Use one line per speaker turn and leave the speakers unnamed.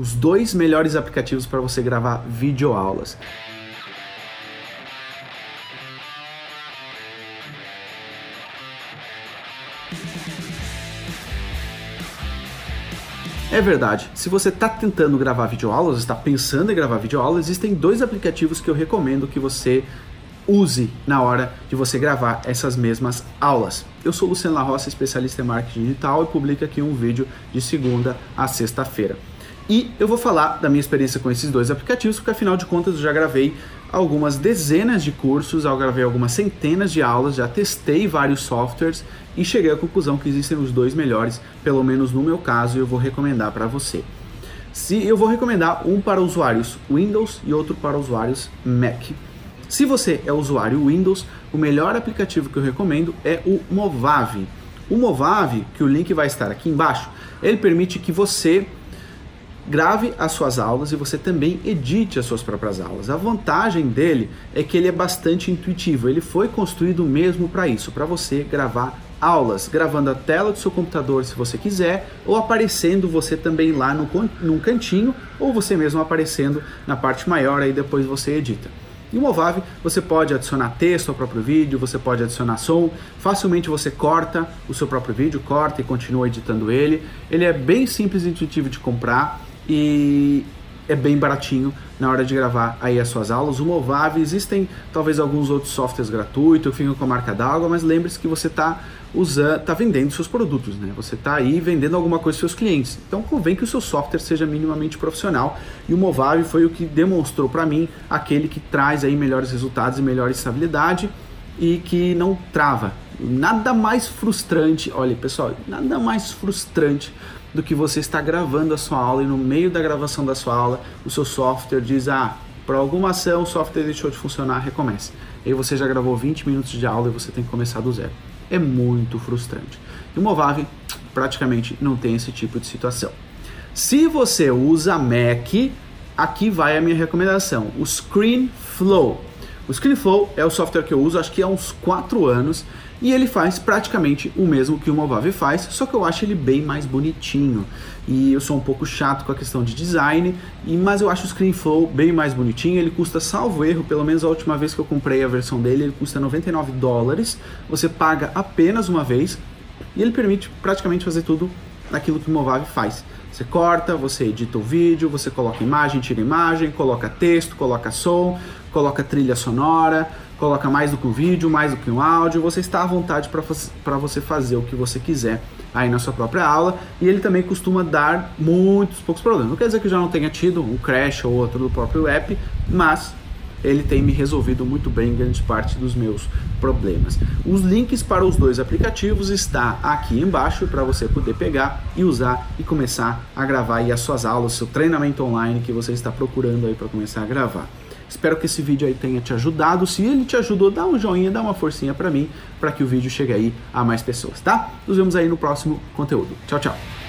os dois melhores aplicativos para você gravar videoaulas. É verdade, se você está tentando gravar videoaulas, está pensando em gravar videoaulas, existem dois aplicativos que eu recomendo que você use na hora de você gravar essas mesmas aulas. Eu sou Luciano La Roça, especialista em marketing digital e publico aqui um vídeo de segunda a sexta-feira. E eu vou falar da minha experiência com esses dois aplicativos, porque afinal de contas eu já gravei algumas dezenas de cursos, eu gravei algumas centenas de aulas, já testei vários softwares e cheguei à conclusão que existem os dois melhores, pelo menos no meu caso, e eu vou recomendar para você. Se eu vou recomendar um para usuários Windows e outro para usuários Mac. Se você é usuário Windows, o melhor aplicativo que eu recomendo é o Movave. O Movave, que o link vai estar aqui embaixo, ele permite que você grave as suas aulas e você também edite as suas próprias aulas. A vantagem dele é que ele é bastante intuitivo. Ele foi construído mesmo para isso, para você gravar aulas, gravando a tela do seu computador se você quiser, ou aparecendo você também lá no, num cantinho, ou você mesmo aparecendo na parte maior, aí depois você edita. E o você pode adicionar texto ao próprio vídeo, você pode adicionar som, facilmente você corta o seu próprio vídeo, corta e continua editando ele. Ele é bem simples e intuitivo de comprar e é bem baratinho na hora de gravar aí as suas aulas. O Movave, existem talvez alguns outros softwares gratuitos ficam com a marca d'água, mas lembre-se que você está usando, tá vendendo seus produtos, né? Você está aí vendendo alguma coisa para seus clientes. Então convém que o seu software seja minimamente profissional e o Movave foi o que demonstrou para mim aquele que traz aí melhores resultados e melhor estabilidade e que não trava. Nada mais frustrante, olha pessoal, nada mais frustrante do que você está gravando a sua aula e no meio da gravação da sua aula o seu software diz: ah, por alguma ação o software deixou de funcionar, recomece. Aí você já gravou 20 minutos de aula e você tem que começar do zero. É muito frustrante. E o Movave praticamente não tem esse tipo de situação. Se você usa Mac, aqui vai a minha recomendação: o ScreenFlow. O ScreenFlow é o software que eu uso, acho que há uns 4 anos e ele faz praticamente o mesmo que o Movave faz, só que eu acho ele bem mais bonitinho. E eu sou um pouco chato com a questão de design, mas eu acho o ScreenFlow bem mais bonitinho. Ele custa, salvo erro, pelo menos a última vez que eu comprei a versão dele, ele custa 99 dólares. Você paga apenas uma vez e ele permite praticamente fazer tudo naquilo que o Movave faz. Você corta, você edita o vídeo, você coloca imagem, tira imagem, coloca texto, coloca som, coloca trilha sonora, coloca mais do que um vídeo, mais do que um áudio, você está à vontade para você fazer o que você quiser aí na sua própria aula e ele também costuma dar muitos poucos problemas. Não quer dizer que já não tenha tido um crash ou outro do próprio app, mas ele tem me resolvido muito bem grande parte dos meus problemas. Os links para os dois aplicativos está aqui embaixo para você poder pegar e usar e começar a gravar as suas aulas, seu treinamento online que você está procurando aí para começar a gravar. Espero que esse vídeo aí tenha te ajudado. Se ele te ajudou, dá um joinha, dá uma forcinha para mim, para que o vídeo chegue aí a mais pessoas, tá? Nos vemos aí no próximo conteúdo. Tchau, tchau.